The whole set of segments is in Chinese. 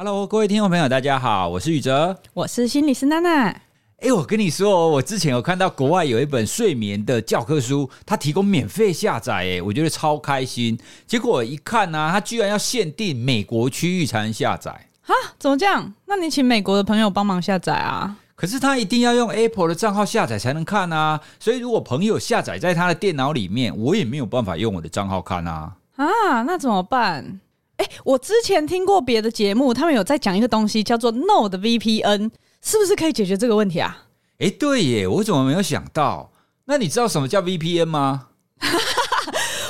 Hello，各位听众朋友，大家好，我是宇哲，我是心理师娜娜。哎，我跟你说，我之前有看到国外有一本睡眠的教科书，它提供免费下载，哎，我觉得超开心。结果我一看呢、啊，它居然要限定美国区域才能下载。啊，怎么这样？那你请美国的朋友帮忙下载啊？可是他一定要用 Apple 的账号下载才能看啊，所以如果朋友下载在他的电脑里面，我也没有办法用我的账号看啊。啊，那怎么办？哎，我之前听过别的节目，他们有在讲一个东西，叫做 Nord VPN，是不是可以解决这个问题啊？哎，对耶，我怎么没有想到？那你知道什么叫 VPN 吗？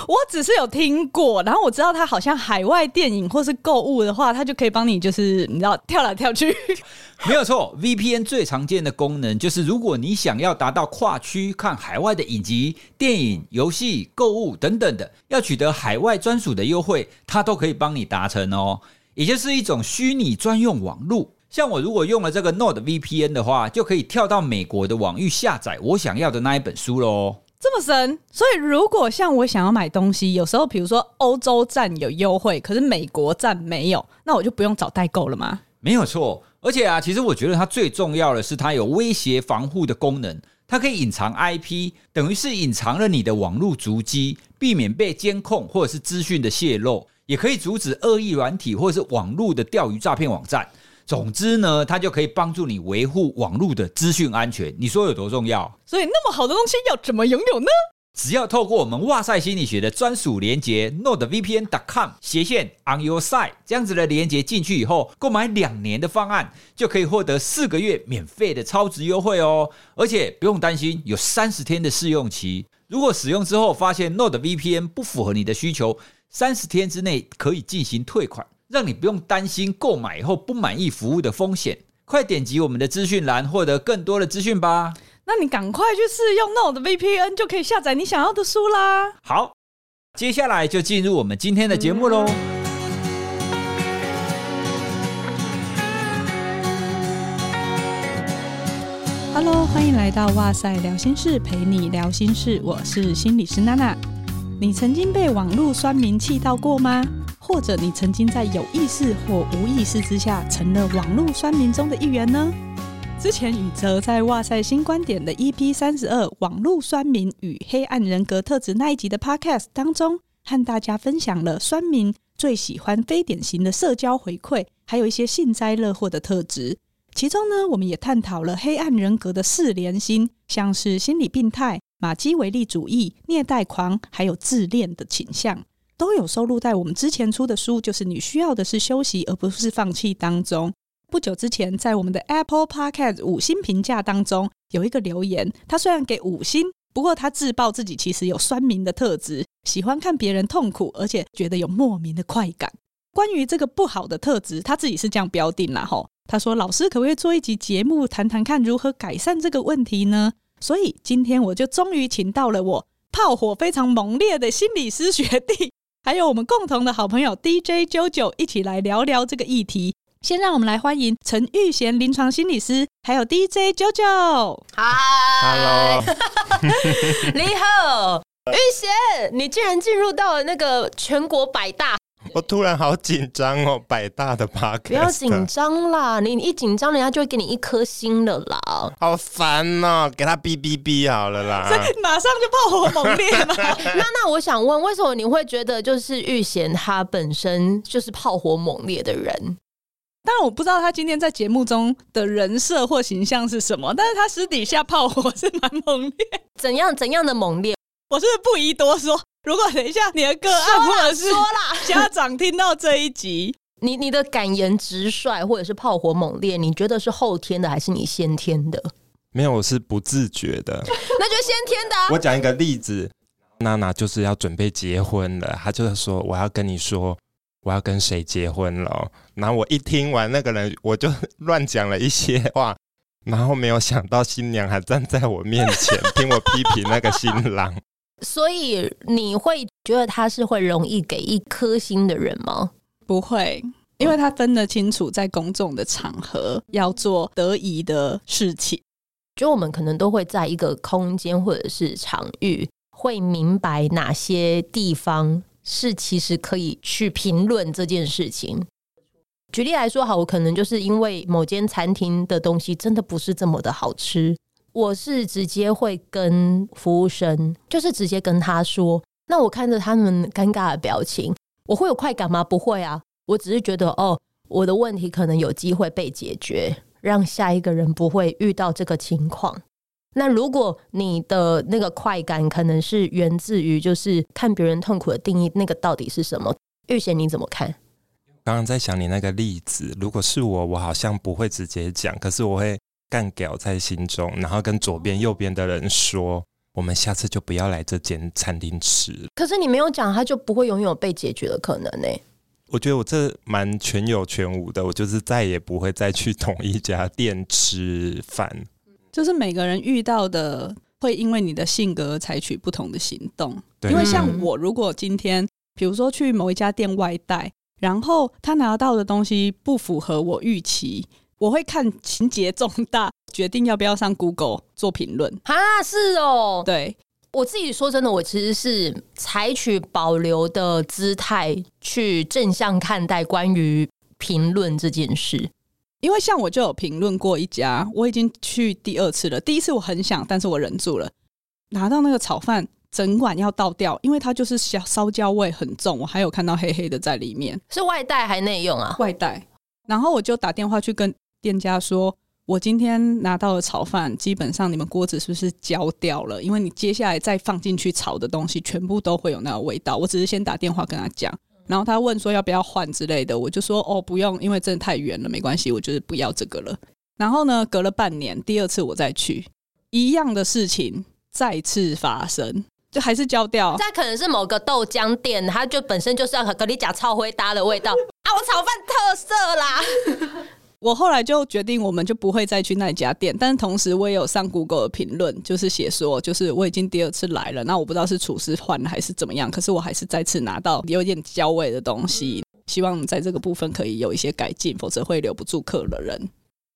我只是有听过，然后我知道它好像海外电影或是购物的话，它就可以帮你，就是你知道跳来跳去。没有错，VPN 最常见的功能就是，如果你想要达到跨区看海外的影集、电影、游戏、购物等等的，要取得海外专属的优惠，它都可以帮你达成哦。也就是一种虚拟专用网路。像我如果用了这个 Node VPN 的话，就可以跳到美国的网域下载我想要的那一本书喽。这么神，所以如果像我想要买东西，有时候比如说欧洲站有优惠，可是美国站没有，那我就不用找代购了吗？没有错，而且啊，其实我觉得它最重要的是它有威胁防护的功能，它可以隐藏 IP，等于是隐藏了你的网络足迹，避免被监控或者是资讯的泄露，也可以阻止恶意软体或者是网络的钓鱼诈骗网站。总之呢，它就可以帮助你维护网络的资讯安全。你说有多重要？所以那么好的东西要怎么拥有呢？只要透过我们哇塞心理学的专属连接 nordvpn.com 斜线 on your side 这样子的连接进去以后，购买两年的方案就可以获得四个月免费的超值优惠哦。而且不用担心，有三十天的试用期。如果使用之后发现 nordvpn 不符合你的需求，三十天之内可以进行退款。让你不用担心购买以后不满意服务的风险，快点击我们的资讯栏获得更多的资讯吧。那你赶快去试用 Nord VPN，就可以下载你想要的书啦。好，接下来就进入我们今天的节目喽。Hello，欢迎来到哇塞聊心事，陪你聊心事，我是心理师娜娜。你曾经被网络酸民气到过吗？或者你曾经在有意识或无意识之下成了网络酸民中的一员呢？之前宇哲在哇塞新观点的 EP 三十二网络酸民与黑暗人格特质那一集的 Podcast 当中，和大家分享了酸民最喜欢非典型的社交回馈，还有一些幸灾乐祸的特质。其中呢，我们也探讨了黑暗人格的四连心，像是心理病态、马基维利主义、虐待狂，还有自恋的倾向。都有收录在我们之前出的书，就是你需要的是休息，而不是放弃当中。不久之前，在我们的 Apple Podcast 五星评价当中，有一个留言，他虽然给五星，不过他自曝自己其实有酸民的特质，喜欢看别人痛苦，而且觉得有莫名的快感。关于这个不好的特质，他自己是这样标定了吼，他说：“老师可不可以做一集节目，谈谈看如何改善这个问题呢？”所以今天我就终于请到了我炮火非常猛烈的心理师学弟。还有我们共同的好朋友 DJ 九九一起来聊聊这个议题。先让我们来欢迎陈玉贤临床心理师，还有 DJ 九九，你好，玉贤，你竟然进入到了那个全国百大。我突然好紧张哦，百大的 Podcast。不要紧张啦，你一紧张，人家就会给你一颗星了啦。好烦哦，给他哔哔哔好了啦。所以马上就炮火猛烈嘛？那那我想问，为什么你会觉得就是玉贤他本身就是炮火猛烈的人？当然我不知道他今天在节目中的人设或形象是什么，但是他私底下炮火是蛮猛烈。怎样怎样的猛烈？我是不是不宜多说？如果等一下你的个案或者是家长听到这一集，你你的感言直率或者是炮火猛烈，你觉得是后天的还是你先天的？没有，我是不自觉的。那就先天的啊。我讲一个例子，娜娜就是要准备结婚了，她就是说我要跟你说我要跟谁结婚了。然后我一听完那个人，我就乱讲了一些话，然后没有想到新娘还站在我面前听我批评那个新郎。所以你会觉得他是会容易给一颗星的人吗？不会，因为他分得清楚，在公众的场合要做得宜的事情。就我们可能都会在一个空间或者是场域，会明白哪些地方是其实可以去评论这件事情。举例来说，好，我可能就是因为某间餐厅的东西真的不是这么的好吃，我是直接会跟服务生，就是直接跟他说。那我看着他们尴尬的表情，我会有快感吗？不会啊，我只是觉得哦，我的问题可能有机会被解决，让下一个人不会遇到这个情况。那如果你的那个快感可能是源自于就是看别人痛苦的定义，那个到底是什么？玉贤你怎么看？刚刚在想你那个例子，如果是我，我好像不会直接讲，可是我会干掉在心中，然后跟左边、右边的人说，我们下次就不要来这间餐厅吃。可是你没有讲，他就不会拥有被解决的可能呢？我觉得我这蛮全有全无的，我就是再也不会再去同一家店吃饭。就是每个人遇到的会因为你的性格采取不同的行动。因为像我，如果今天比如说去某一家店外带，然后他拿到的东西不符合我预期，我会看情节重大，决定要不要上 Google 做评论。啊，是哦，对，我自己说真的，我其实是采取保留的姿态去正向看待关于评论这件事。因为像我就有评论过一家，我已经去第二次了。第一次我很想，但是我忍住了。拿到那个炒饭，整碗要倒掉，因为它就是烧烧焦味很重。我还有看到黑黑的在里面，是外带还内用啊？外带。然后我就打电话去跟店家说，我今天拿到的炒饭，基本上你们锅子是不是焦掉了？因为你接下来再放进去炒的东西，全部都会有那个味道。我只是先打电话跟他讲。然后他问说要不要换之类的，我就说哦，不用，因为真的太远了，没关系，我就是不要这个了。然后呢，隔了半年，第二次我再去，一样的事情再次发生，就还是焦掉。这可能是某个豆浆店，它就本身就是要和你讲超灰搭的味道啊，我炒饭特色啦。我后来就决定，我们就不会再去那家店。但是同时，我也有上 Google 的评论，就是写说，就是我已经第二次来了，那我不知道是厨师换了还是怎么样，可是我还是再次拿到有点焦味的东西。希望在这个部分可以有一些改进，否则会留不住客的人。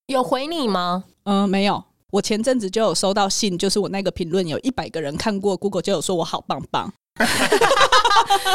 有回你吗？嗯、呃，没有。我前阵子就有收到信，就是我那个评论有一百个人看过，Google 就有说我好棒棒。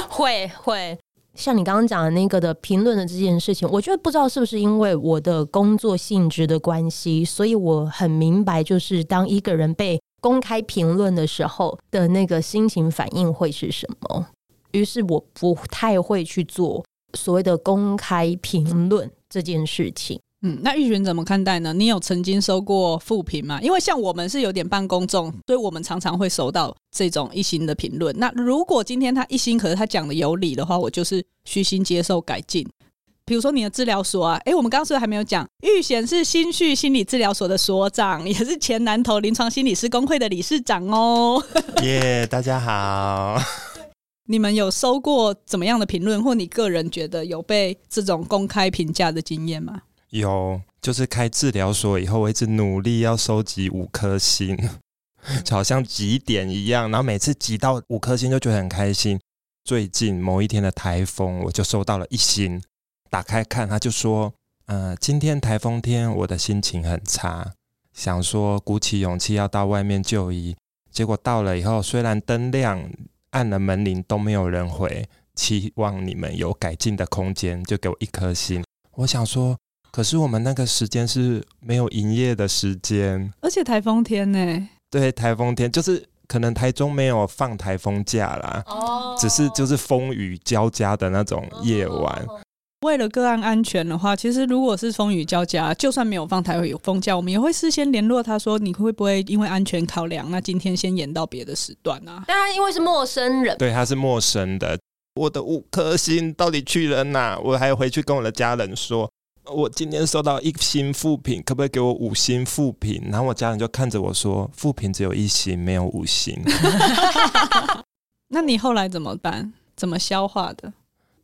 会 会。像你刚刚讲的那个的评论的这件事情，我觉得不知道是不是因为我的工作性质的关系，所以我很明白，就是当一个人被公开评论的时候的那个心情反应会是什么。于是我不太会去做所谓的公开评论这件事情。嗯，那玉璇怎么看待呢？你有曾经收过负评吗？因为像我们是有点半公众，所以我们常常会收到这种一星的评论。那如果今天他一星，可是他讲的有理的话，我就是虚心接受改进。比如说你的治疗所啊，诶，我们刚刚是不是还没有讲？玉璇是新绪心理治疗所的所长，也是前南投临床心理师工会的理事长哦。耶，yeah, 大家好。你们有收过怎么样的评论，或你个人觉得有被这种公开评价的经验吗？有，就是开治疗所以后，我一直努力要收集五颗星，就 好像集点一样。然后每次集到五颗星，就觉得很开心。最近某一天的台风，我就收到了一星。打开看，他就说：“呃，今天台风天，我的心情很差，想说鼓起勇气要到外面就医。结果到了以后，虽然灯亮，按了门铃都没有人回。期望你们有改进的空间，就给我一颗星。我想说。”可是我们那个时间是没有营业的时间，而且台风天呢？对，台风天就是可能台中没有放台风假啦，哦，只是就是风雨交加的那种夜晚。为了个案安全的话，其实如果是风雨交加，就算没有放台有风假，我们也会事先联络他说，你会不会因为安全考量，那今天先延到别的时段啊？当然，因为是陌生人，对，他是陌生的。我的五颗星到底去了哪？我还要回去跟我的家人说。我今天收到一星复评，可不可以给我五星复评？然后我家人就看着我说：“复评只有一星，没有五星。”那你后来怎么办？怎么消化的？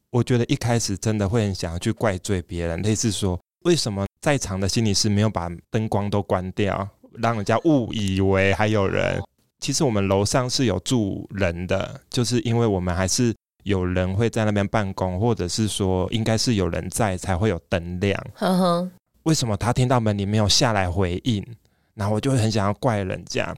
我觉得一开始真的会很想要去怪罪别人，类似说为什么在场的心理师没有把灯光都关掉，让人家误以为还有人。其实我们楼上是有住人的，就是因为我们还是。有人会在那边办公，或者是说，应该是有人在才会有灯亮。呵呵。为什么他听到门铃没有下来回应？然后我就会很想要怪人家。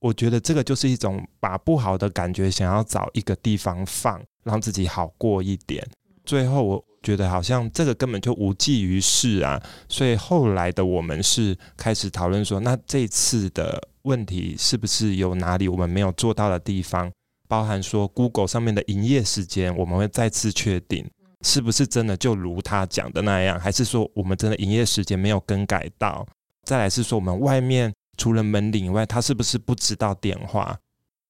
我觉得这个就是一种把不好的感觉想要找一个地方放，让自己好过一点。最后我觉得好像这个根本就无济于事啊。所以后来的我们是开始讨论说，那这次的问题是不是有哪里我们没有做到的地方？包含说 Google 上面的营业时间，我们会再次确定是不是真的就如他讲的那样，还是说我们真的营业时间没有更改到？再来是说我们外面除了门铃以外，他是不是不知道电话？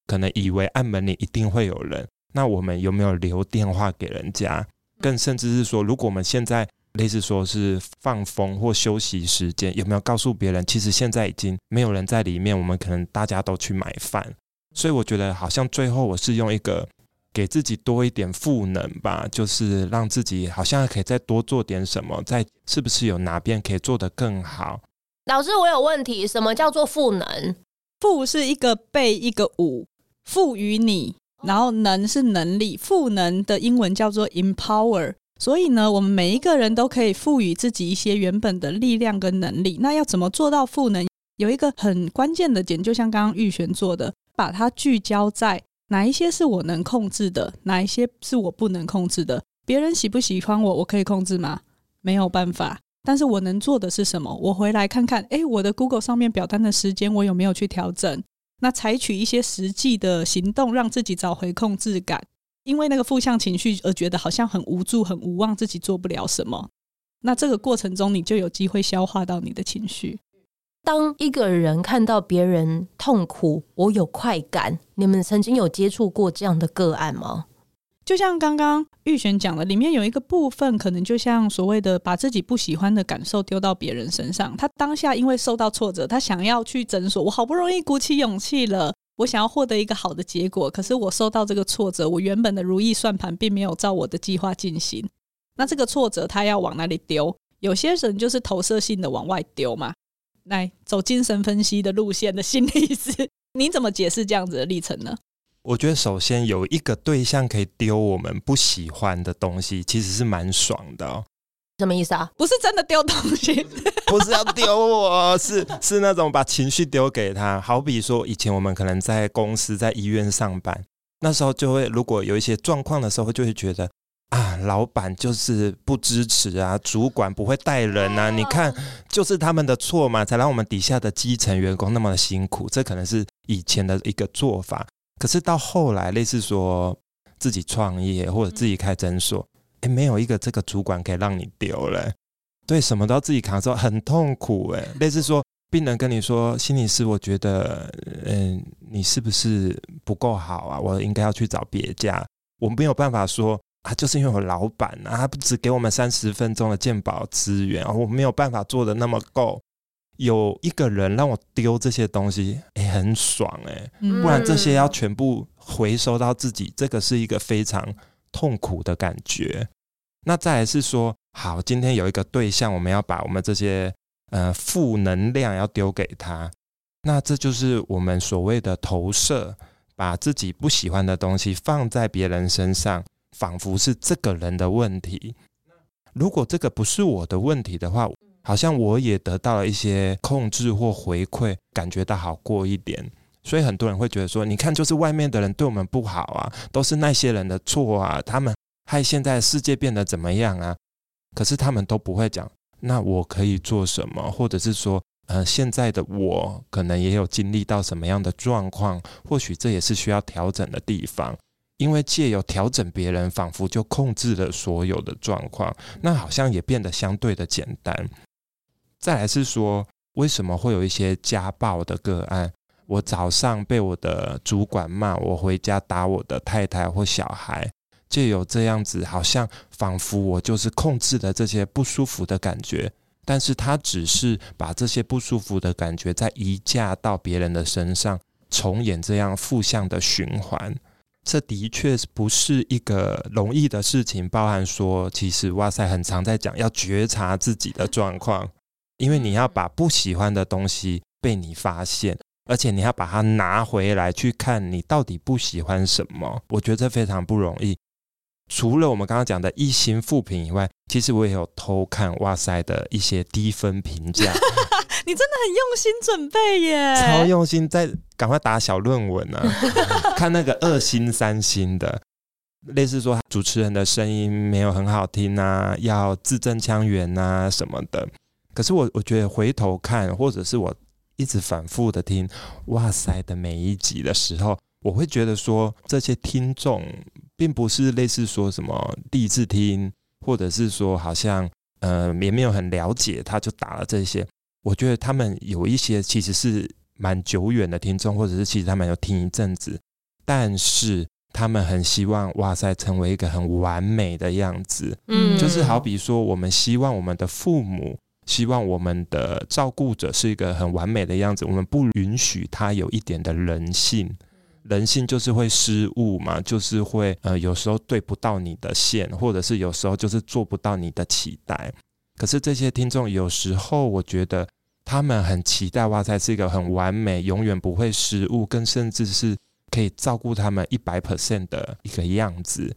可能以为按门铃一定会有人，那我们有没有留电话给人家？更甚至是说，如果我们现在类似说是放风或休息时间，有没有告诉别人，其实现在已经没有人在里面，我们可能大家都去买饭。所以我觉得好像最后我是用一个给自己多一点赋能吧，就是让自己好像可以再多做点什么，再是不是有哪边可以做得更好？老师，我有问题，什么叫做赋能？赋是一个被一个武，赋予你，然后能是能力，赋能的英文叫做 empower。所以呢，我们每一个人都可以赋予自己一些原本的力量跟能力。那要怎么做到赋能？有一个很关键的点，就像刚刚玉璇做的。把它聚焦在哪一些是我能控制的，哪一些是我不能控制的。别人喜不喜欢我，我可以控制吗？没有办法。但是我能做的是什么？我回来看看，诶，我的 Google 上面表单的时间，我有没有去调整？那采取一些实际的行动，让自己找回控制感。因为那个负向情绪而觉得好像很无助、很无望，自己做不了什么。那这个过程中，你就有机会消化到你的情绪。当一个人看到别人痛苦，我有快感。你们曾经有接触过这样的个案吗？就像刚刚玉璇讲的，里面有一个部分，可能就像所谓的把自己不喜欢的感受丢到别人身上。他当下因为受到挫折，他想要去诊所。我好不容易鼓起勇气了，我想要获得一个好的结果，可是我受到这个挫折，我原本的如意算盘并没有照我的计划进行。那这个挫折，他要往哪里丢？有些人就是投射性的往外丢嘛。来走精神分析的路线的心理师，你怎么解释这样子的历程呢？我觉得首先有一个对象可以丢我们不喜欢的东西，其实是蛮爽的哦。什么意思啊？不是真的丢东西，不是要丢我，是是那种把情绪丢给他。好比说，以前我们可能在公司、在医院上班，那时候就会如果有一些状况的时候，就会觉得。啊，老板就是不支持啊，主管不会带人啊，你看就是他们的错嘛，才让我们底下的基层员工那么的辛苦。这可能是以前的一个做法，可是到后来，类似说自己创业或者自己开诊所，哎，没有一个这个主管可以让你丢了，对，什么都要自己扛，说很痛苦哎。类似说，病人跟你说，心理师，我觉得，嗯，你是不是不够好啊？我应该要去找别家，我没有办法说。啊，就是因为我老板啊，他不只给我们三十分钟的鉴宝资源，我没有办法做的那么够。有一个人让我丢这些东西，哎、欸，很爽哎、欸，不然这些要全部回收到自己，这个是一个非常痛苦的感觉。那再来是说，好，今天有一个对象，我们要把我们这些呃负能量要丢给他，那这就是我们所谓的投射，把自己不喜欢的东西放在别人身上。仿佛是这个人的问题。如果这个不是我的问题的话，好像我也得到了一些控制或回馈，感觉到好过一点。所以很多人会觉得说：“你看，就是外面的人对我们不好啊，都是那些人的错啊，他们害现在世界变得怎么样啊？”可是他们都不会讲，那我可以做什么，或者是说，呃，现在的我可能也有经历到什么样的状况，或许这也是需要调整的地方。因为借由调整别人，仿佛就控制了所有的状况，那好像也变得相对的简单。再来是说，为什么会有一些家暴的个案？我早上被我的主管骂，我回家打我的太太或小孩，借由这样子，好像仿佛我就是控制了这些不舒服的感觉，但是他只是把这些不舒服的感觉再移嫁到别人的身上，重演这样负向的循环。这的确不是一个容易的事情，包含说，其实哇塞很常在讲要觉察自己的状况，因为你要把不喜欢的东西被你发现，而且你要把它拿回来去看你到底不喜欢什么，我觉得这非常不容易。除了我们刚刚讲的一星复评以外，其实我也有偷看哇塞的一些低分评价。你真的很用心准备耶，超用心，在赶快打小论文啊！看那个二星、三星的，类似说主持人的声音没有很好听啊，要字正腔圆啊什么的。可是我我觉得回头看，或者是我一直反复的听，哇塞的每一集的时候，我会觉得说这些听众并不是类似说什么第一次听，或者是说好像呃也没有很了解，他就打了这些。我觉得他们有一些其实是蛮久远的听众，或者是其实他们有听一阵子，但是他们很希望哇塞成为一个很完美的样子，嗯，就是好比说我们希望我们的父母，希望我们的照顾者是一个很完美的样子，我们不允许他有一点的人性，人性就是会失误嘛，就是会呃有时候对不到你的线，或者是有时候就是做不到你的期待。可是这些听众有时候，我觉得他们很期待哇塞是一个很完美、永远不会失误，更甚至是可以照顾他们一百 percent 的一个样子。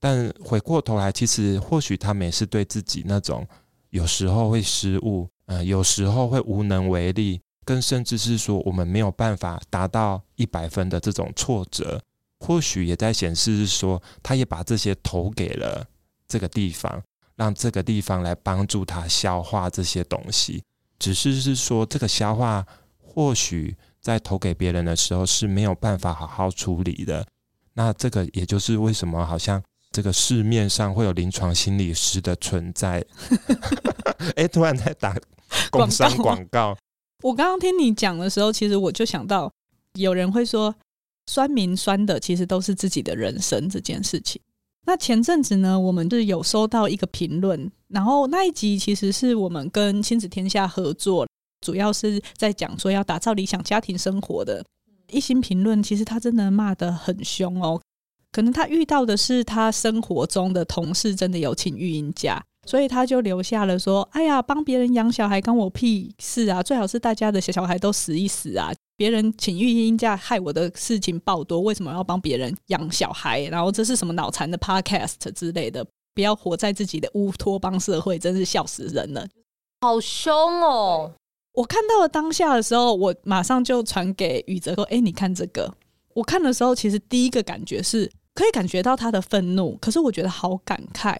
但回过头来，其实或许他们也是对自己那种有时候会失误，呃，有时候会无能为力，更甚至是说我们没有办法达到一百分的这种挫折，或许也在显示是说，他也把这些投给了这个地方。让这个地方来帮助他消化这些东西，只是是说这个消化或许在投给别人的时候是没有办法好好处理的。那这个也就是为什么好像这个市面上会有临床心理师的存在。哎，突然在打工商广告。我刚刚听你讲的时候，其实我就想到有人会说，酸民酸的其实都是自己的人生这件事情。那前阵子呢，我们是有收到一个评论，然后那一集其实是我们跟亲子天下合作，主要是在讲说要打造理想家庭生活的一星评论。其实他真的骂得很凶哦，可能他遇到的是他生活中的同事真的有请育婴假，所以他就留下了说：“哎呀，帮别人养小孩关我屁事啊！最好是大家的小小孩都死一死啊！”别人请育婴假，害我的事情爆多，为什么要帮别人养小孩？然后这是什么脑残的 podcast 之类的？不要活在自己的乌托邦社会，真是笑死人了！好凶哦！我看到了当下的时候，我马上就传给宇哲说：“哎，你看这个。”我看的时候，其实第一个感觉是可以感觉到他的愤怒，可是我觉得好感慨，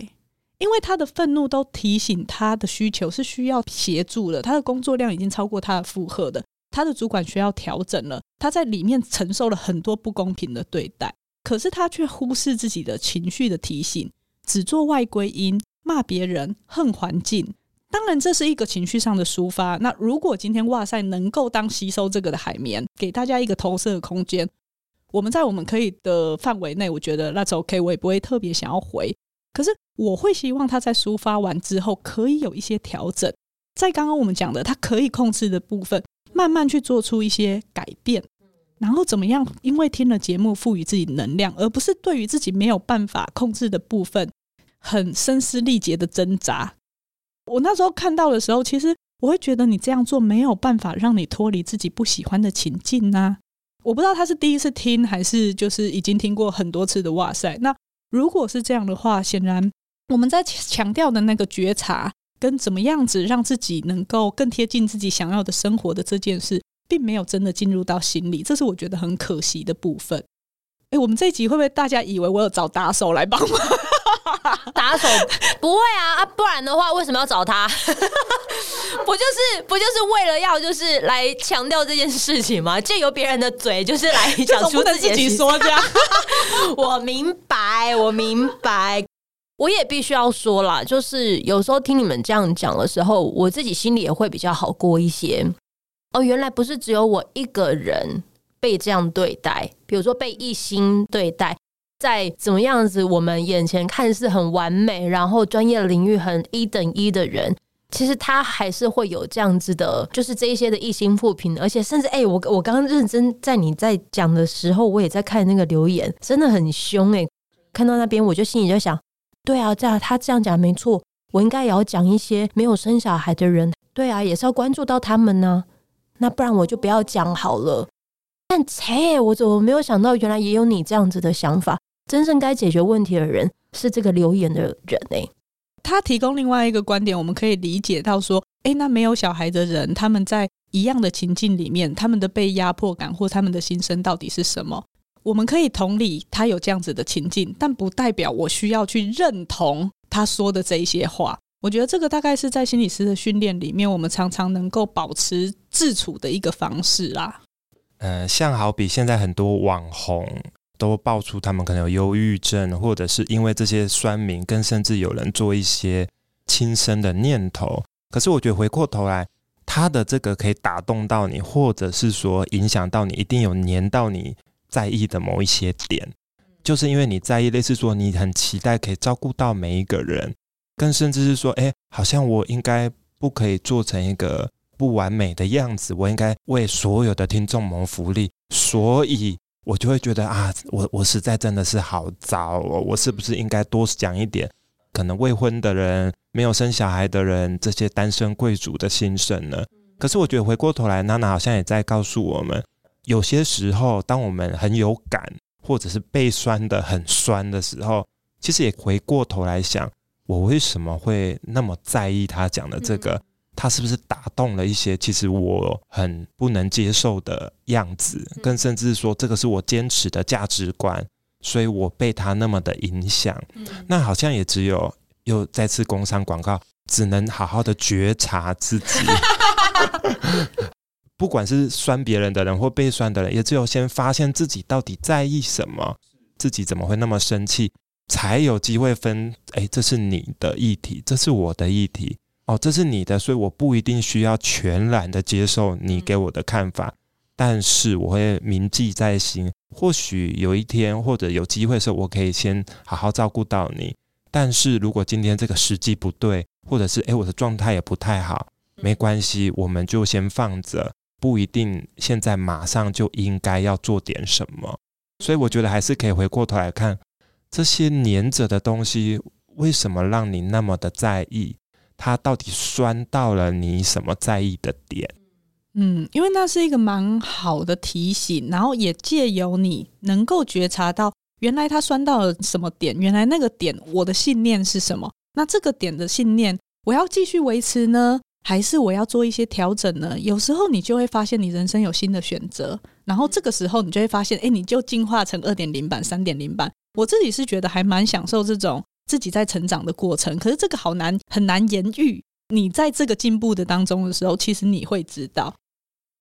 因为他的愤怒都提醒他的需求是需要协助的，他的工作量已经超过他的负荷的。他的主管需要调整了，他在里面承受了很多不公平的对待，可是他却忽视自己的情绪的提醒，只做外归因，骂别人，恨环境。当然，这是一个情绪上的抒发。那如果今天哇塞能够当吸收这个的海绵，给大家一个投射的空间，我们在我们可以的范围内，我觉得那是 OK，我也不会特别想要回。可是我会希望他在抒发完之后，可以有一些调整，在刚刚我们讲的他可以控制的部分。慢慢去做出一些改变，然后怎么样？因为听了节目，赋予自己能量，而不是对于自己没有办法控制的部分，很声嘶力竭的挣扎。我那时候看到的时候，其实我会觉得你这样做没有办法让你脱离自己不喜欢的情境呐。我不知道他是第一次听，还是就是已经听过很多次的哇塞。那如果是这样的话，显然我们在强调的那个觉察。跟怎么样子让自己能够更贴近自己想要的生活的这件事，并没有真的进入到心里，这是我觉得很可惜的部分。哎，我们这一集会不会大家以为我有找打手来帮忙？打手不会啊啊，不然的话为什么要找他？不就是不就是为了要就是来强调这件事情吗？借由别人的嘴就是来讲出自己说这样。我明白，我明白。我也必须要说啦，就是有时候听你们这样讲的时候，我自己心里也会比较好过一些。哦，原来不是只有我一个人被这样对待，比如说被一心对待，在怎么样子，我们眼前看似很完美，然后专业领域很一等一的人，其实他还是会有这样子的，就是这一些的一心负评，而且甚至哎、我我刚刚认真在你在讲的时候，我也在看那个留言，真的很凶哎、看到那边我就心里就想。对啊，这样他这样讲没错，我应该也要讲一些没有生小孩的人。对啊，也是要关注到他们呢。那不然我就不要讲好了。但切，我怎么没有想到，原来也有你这样子的想法？真正该解决问题的人是这个留言的人哎。他提供另外一个观点，我们可以理解到说，哎，那没有小孩的人，他们在一样的情境里面，他们的被压迫感或他们的心声到底是什么？我们可以同理他有这样子的情境，但不代表我需要去认同他说的这一些话。我觉得这个大概是在心理师的训练里面，我们常常能够保持自处的一个方式啦。嗯、呃，像好比现在很多网红都爆出他们可能有忧郁症，或者是因为这些酸民，更甚至有人做一些轻生的念头。可是我觉得回过头来，他的这个可以打动到你，或者是说影响到你，一定有黏到你在意的某一些点，就是因为你在意，类似说你很期待可以照顾到每一个人。更甚至是说，哎，好像我应该不可以做成一个不完美的样子，我应该为所有的听众谋福利，所以我就会觉得啊，我我实在真的是好糟哦，我是不是应该多讲一点，可能未婚的人、没有生小孩的人，这些单身贵族的心声呢？可是我觉得回过头来，娜娜好像也在告诉我们，有些时候，当我们很有感，或者是被酸的很酸的时候，其实也回过头来想。我为什么会那么在意他讲的这个？他是不是打动了一些其实我很不能接受的样子？更甚至说，这个是我坚持的价值观，所以我被他那么的影响。那好像也只有又再次工商广告，只能好好的觉察自己。不管是酸别人的人或被酸的人，也只有先发现自己到底在意什么，自己怎么会那么生气。才有机会分，哎，这是你的议题，这是我的议题，哦，这是你的，所以我不一定需要全然的接受你给我的看法，但是我会铭记在心。或许有一天或者有机会的时候，我可以先好好照顾到你。但是如果今天这个时机不对，或者是哎我的状态也不太好，没关系，我们就先放着，不一定现在马上就应该要做点什么。所以我觉得还是可以回过头来看。这些黏着的东西，为什么让你那么的在意？它到底酸到了你什么在意的点？嗯，因为那是一个蛮好的提醒，然后也借由你能够觉察到，原来它酸到了什么点，原来那个点我的信念是什么？那这个点的信念，我要继续维持呢，还是我要做一些调整呢？有时候你就会发现，你人生有新的选择，然后这个时候你就会发现，哎，你就进化成二点零版、三点零版。我自己是觉得还蛮享受这种自己在成长的过程，可是这个好难，很难言喻。你在这个进步的当中的时候，其实你会知道。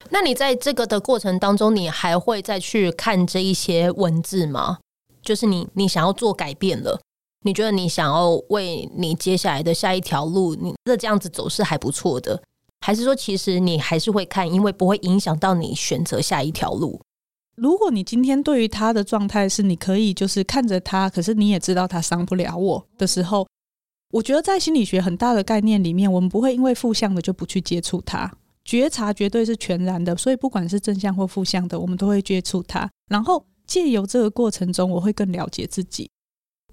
那你在这个的过程当中，你还会再去看这一些文字吗？就是你，你想要做改变了，你觉得你想要为你接下来的下一条路，你的这样子走是还不错的，还是说其实你还是会看，因为不会影响到你选择下一条路？如果你今天对于他的状态是你可以就是看着他，可是你也知道他伤不了我的时候，我觉得在心理学很大的概念里面，我们不会因为负向的就不去接触他。觉察绝对是全然的，所以不管是正向或负向的，我们都会接触他。然后借由这个过程中，我会更了解自己。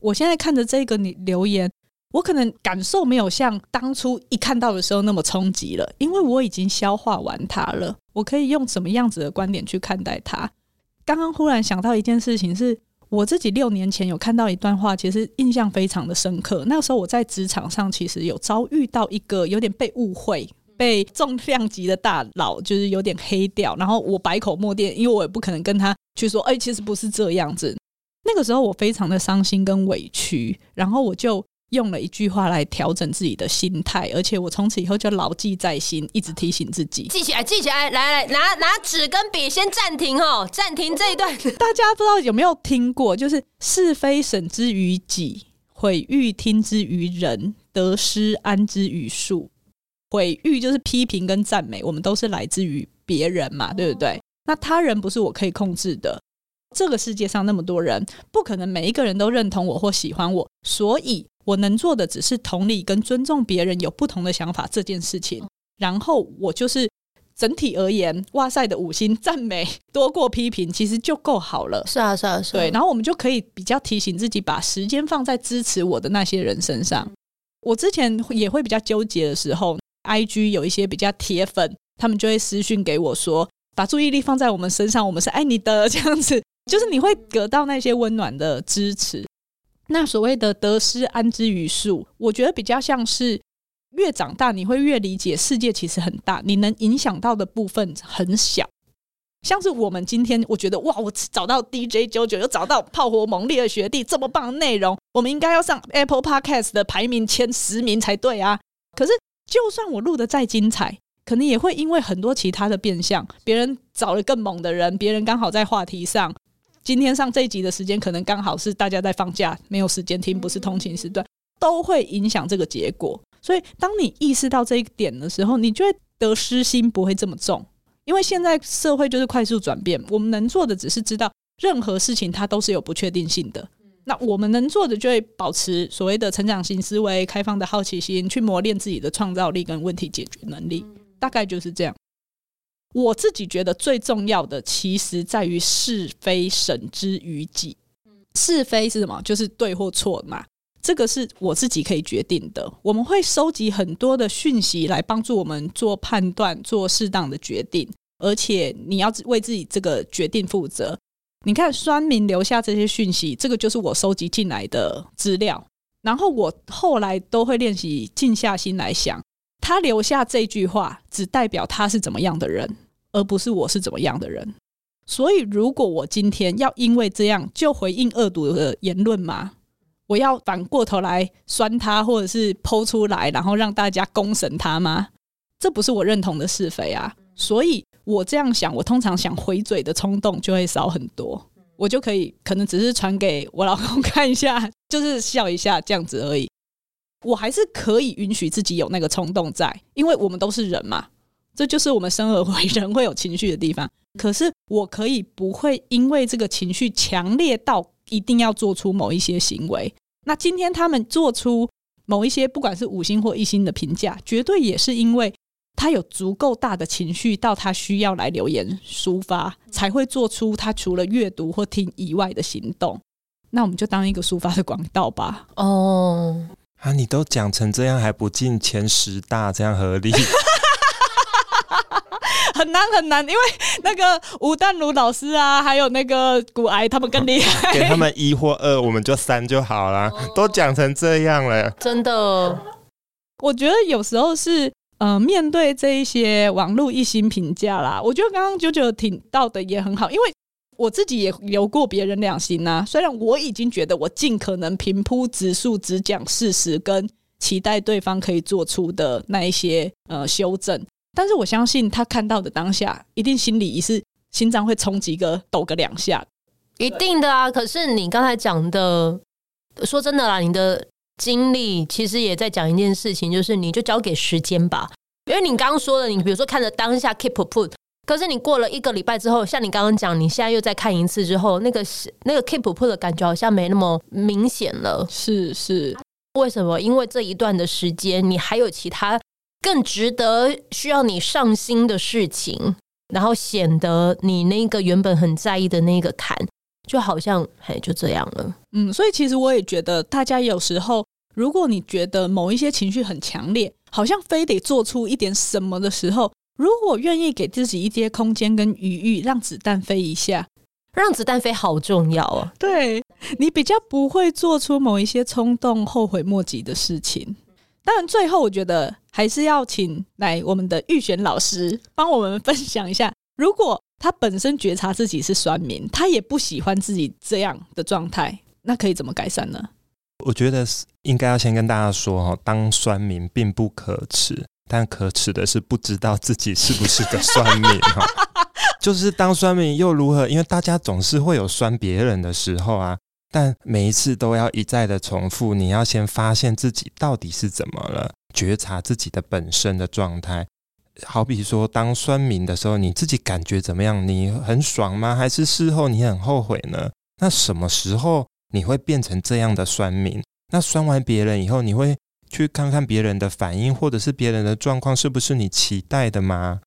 我现在看着这个你留言，我可能感受没有像当初一看到的时候那么冲击了，因为我已经消化完它了。我可以用什么样子的观点去看待它？刚刚忽然想到一件事情，是我自己六年前有看到一段话，其实印象非常的深刻。那个时候我在职场上，其实有遭遇到一个有点被误会、被重量级的大佬就是有点黑掉，然后我百口莫辩，因为我也不可能跟他去说，哎，其实不是这样子。那个时候我非常的伤心跟委屈，然后我就。用了一句话来调整自己的心态，而且我从此以后就牢记在心，一直提醒自己，记起来，记起来，来来，拿拿纸跟笔，先暂停哦，暂停这一段。大家不知道有没有听过，就是是非审之于己，毁誉听之于人，得失安之于数。毁誉就是批评跟赞美，我们都是来自于别人嘛，对不对？那他人不是我可以控制的。这个世界上那么多人，不可能每一个人都认同我或喜欢我，所以。我能做的只是同理跟尊重别人有不同的想法这件事情，然后我就是整体而言，哇塞的五星赞美多过批评，其实就够好了。是啊，是啊，是啊。对，然后我们就可以比较提醒自己，把时间放在支持我的那些人身上。我之前也会比较纠结的时候，IG 有一些比较铁粉，他们就会私讯给我说，把注意力放在我们身上，我们是爱你的，这样子，就是你会得到那些温暖的支持。那所谓的得失安之于数，我觉得比较像是越长大，你会越理解世界其实很大，你能影响到的部分很小。像是我们今天，我觉得哇，我找到 DJ 九九，又找到炮火猛烈的学弟，这么棒的内容，我们应该要上 Apple Podcast 的排名前十名才对啊。可是，就算我录的再精彩，可能也会因为很多其他的变相，别人找了更猛的人，别人刚好在话题上，今天上这一集的时间，可能刚好是大家在放假，没有时间听，不是通勤时段，都会影响这个结果。所以，当你意识到这一点的时候，你就会得失心不会这么重。因为现在社会就是快速转变，我们能做的只是知道任何事情它都是有不确定性的。那我们能做的就会保持所谓的成长型思维、开放的好奇心，去磨练自己的创造力跟问题解决能力。大概就是这样。我自己觉得最重要的，其实在于是非审之于己。是非是什么？就是对或错嘛。这个是我自己可以决定的。我们会收集很多的讯息来帮助我们做判断、做适当的决定。而且你要为自己这个决定负责。你看，酸民留下这些讯息，这个就是我收集进来的资料。然后我后来都会练习静下心来想，他留下这句话，只代表他是怎么样的人，而不是我是怎么样的人。所以，如果我今天要因为这样就回应恶毒的言论吗？我要反过头来酸他，或者是剖出来，然后让大家公审他吗？这不是我认同的是非啊。所以。我这样想，我通常想回嘴的冲动就会少很多，我就可以可能只是传给我老公 看一下，就是笑一下这样子而已。我还是可以允许自己有那个冲动在，因为我们都是人嘛，这就是我们生而为人会有情绪的地方。可是我可以不会因为这个情绪强烈到一定要做出某一些行为。那今天他们做出某一些不管是五星或一星的评价，绝对也是因为。他有足够大的情绪，到他需要来留言抒发，才会做出他除了阅读或听以外的行动。那我们就当一个抒发的管道吧。哦，啊，你都讲成这样，还不进前十大，这样合理？很难很难，因为那个吴淡如老师啊，还有那个骨癌，他们更厉害。给他们一或二，我们就三就好了。哦、都讲成这样了，真的。我觉得有时候是。呃，面对这一些网络一星评价啦，我觉得刚刚九九听到的也很好，因为我自己也留过别人两心呐。虽然我已经觉得我尽可能平铺直述，只讲事实跟期待对方可以做出的那一些呃修正，但是我相信他看到的当下，一定心里也是心脏会冲击个抖个两下，一定的啊。可是你刚才讲的，说真的啦，你的。经历其实也在讲一件事情，就是你就交给时间吧，因为你刚刚说的，你比如说看着当下 keep put，可是你过了一个礼拜之后，像你刚刚讲，你现在又再看一次之后，那个是那个 keep put 的感觉好像没那么明显了。是是，为什么？因为这一段的时间，你还有其他更值得需要你上心的事情，然后显得你那个原本很在意的那个坎，就好像哎就这样了。嗯，所以其实我也觉得，大家有时候。如果你觉得某一些情绪很强烈，好像非得做出一点什么的时候，如果愿意给自己一些空间跟余裕，让子弹飞一下，让子弹飞好重要啊！对，你比较不会做出某一些冲动、后悔莫及的事情。当然，最后我觉得还是要请来我们的预选老师帮我们分享一下，如果他本身觉察自己是酸民，他也不喜欢自己这样的状态，那可以怎么改善呢？我觉得应该要先跟大家说哈，当酸民并不可耻，但可耻的是不知道自己是不是个酸民哈。就是当酸民又如何？因为大家总是会有酸别人的时候啊，但每一次都要一再的重复。你要先发现自己到底是怎么了，觉察自己的本身的状态。好比说，当酸民的时候，你自己感觉怎么样？你很爽吗？还是事后你很后悔呢？那什么时候？你会变成这样的酸民，那酸完别人以后，你会去看看别人的反应，或者是别人的状况是不是你期待的吗？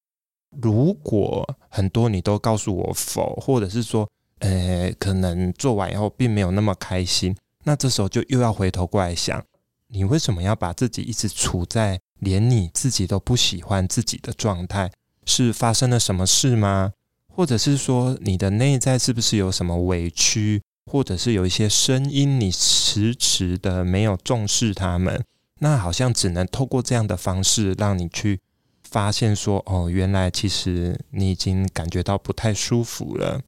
如果很多你都告诉我否，或者是说，呃，可能做完以后并没有那么开心，那这时候就又要回头过来想，你为什么要把自己一直处在连你自己都不喜欢自己的状态？是发生了什么事吗？或者是说你的内在是不是有什么委屈？或者是有一些声音，你迟迟的没有重视他们，那好像只能透过这样的方式让你去发现说，哦，原来其实你已经感觉到不太舒服了。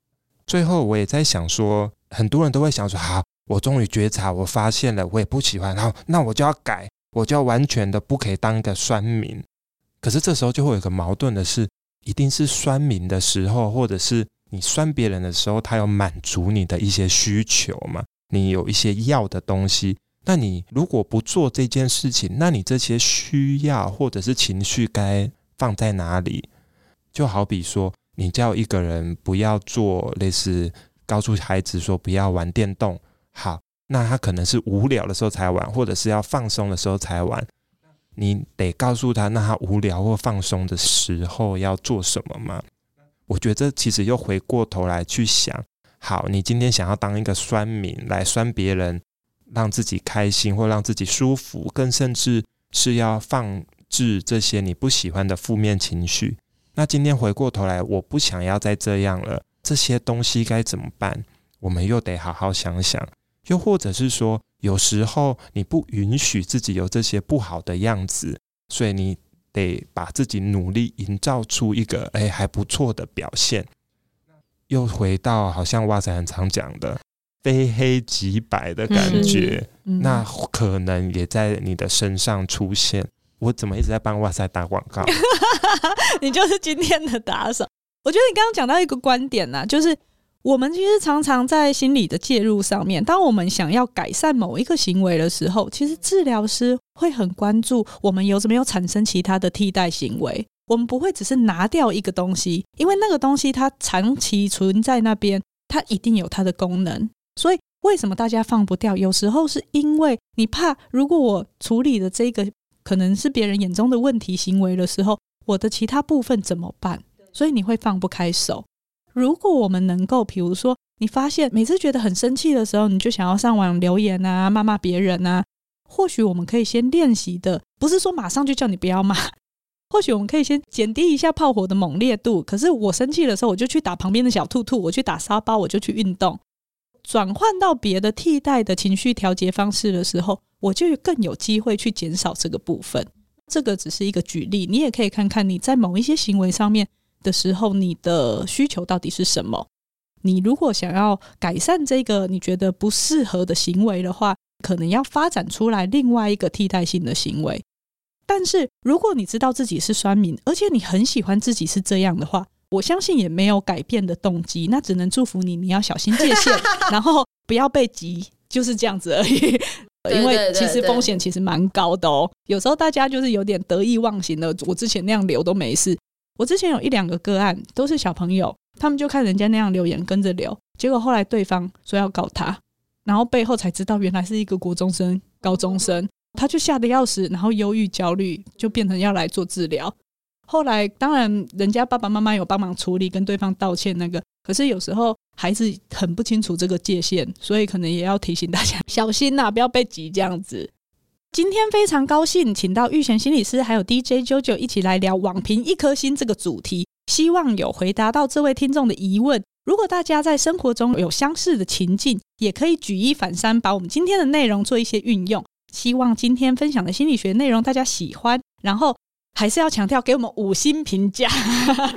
最后我也在想说，很多人都会想说，好，我终于觉察，我发现了，我也不喜欢，然后那我就要改，我就要完全的不可以当一个酸民。可是这时候就会有个矛盾的是，一定是酸民的时候，或者是你酸别人的时候，他有满足你的一些需求嘛，你有一些要的东西。那你如果不做这件事情，那你这些需要或者是情绪该放在哪里？就好比说，你叫一个人不要做类似告诉孩子说不要玩电动，好，那他可能是无聊的时候才玩，或者是要放松的时候才玩。你得告诉他，那他无聊或放松的时候要做什么吗？我觉得这其实又回过头来去想，好，你今天想要当一个酸民来酸别人。让自己开心或让自己舒服，更甚至是要放置这些你不喜欢的负面情绪。那今天回过头来，我不想要再这样了，这些东西该怎么办？我们又得好好想想。又或者是说，有时候你不允许自己有这些不好的样子，所以你得把自己努力营造出一个诶还不错的表现。又回到好像哇塞很常讲的。非黑即白的感觉，嗯、那可能也在你的身上出现。嗯、我怎么一直在帮哇塞打广告？你就是今天的打手。我觉得你刚刚讲到一个观点呐、啊，就是我们其实常常在心理的介入上面，当我们想要改善某一个行为的时候，其实治疗师会很关注我们有没有产生其他的替代行为。我们不会只是拿掉一个东西，因为那个东西它长期存在那边，它一定有它的功能。所以，为什么大家放不掉？有时候是因为你怕，如果我处理的这个可能是别人眼中的问题行为的时候，我的其他部分怎么办？所以你会放不开手。如果我们能够，比如说，你发现每次觉得很生气的时候，你就想要上网留言啊，骂骂别人啊，或许我们可以先练习的，不是说马上就叫你不要骂，或许我们可以先减低一下炮火的猛烈度。可是我生气的时候，我就去打旁边的小兔兔，我去打沙包，我就去运动。转换到别的替代的情绪调节方式的时候，我就更有机会去减少这个部分。这个只是一个举例，你也可以看看你在某一些行为上面的时候，你的需求到底是什么。你如果想要改善这个你觉得不适合的行为的话，可能要发展出来另外一个替代性的行为。但是如果你知道自己是酸民，而且你很喜欢自己是这样的话，我相信也没有改变的动机，那只能祝福你，你要小心界限，然后不要被急，就是这样子而已。因为其实风险其实蛮高的哦。有时候大家就是有点得意忘形的，我之前那样留都没事。我之前有一两个个案都是小朋友，他们就看人家那样留言跟着留，结果后来对方说要告他，然后背后才知道原来是一个国中生、高中生，他就吓得要死，然后忧郁焦虑就变成要来做治疗。后来，当然，人家爸爸妈妈有帮忙处理，跟对方道歉那个。可是有时候孩子很不清楚这个界限，所以可能也要提醒大家 小心呐、不要被急这样子。今天非常高兴，请到玉贤心理师还有 DJ JoJo 一起来聊“网评一颗心”这个主题，希望有回答到这位听众的疑问。如果大家在生活中有相似的情境，也可以举一反三，把我们今天的内容做一些运用。希望今天分享的心理学内容大家喜欢，然后。还是要强调，给我们五星评价，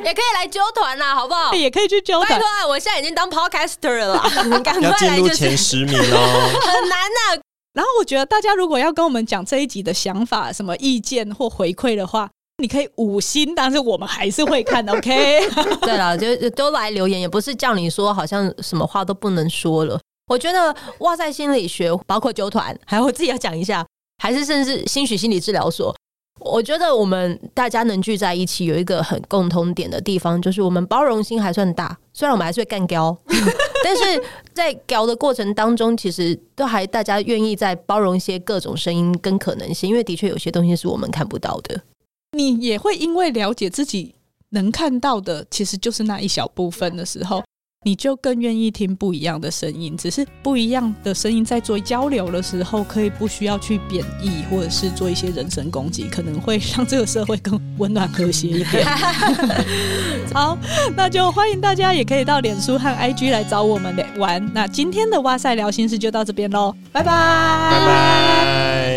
也可以来揪团啦，好不好？也可以去揪团。拜托，我现在已经当 podcaster 了啦，你 赶快来，要进入前十名哦，很难的。然后我觉得大家如果要跟我们讲这一集的想法、什么意见或回馈的话，你可以五星，但是我们还是会看的，OK？对了，就都来留言，也不是叫你说好像什么话都不能说了。我觉得哇塞心理学，包括揪团，还有我自己要讲一下，还是甚至兴许心理治疗所。我觉得我们大家能聚在一起，有一个很共同点的地方，就是我们包容心还算大。虽然我们还是会干譙，但是在譙的过程当中，其实都还大家愿意在包容一些各种声音跟可能性，因为的确有些东西是我们看不到的。你也会因为了解自己能看到的，其实就是那一小部分的时候。你就更愿意听不一样的声音，只是不一样的声音在做交流的时候，可以不需要去贬义，或者是做一些人身攻击，可能会让这个社会更温暖和谐一点。好，那就欢迎大家也可以到脸书和 IG 来找我们玩。那今天的哇塞聊心事就到这边喽，拜拜，拜拜。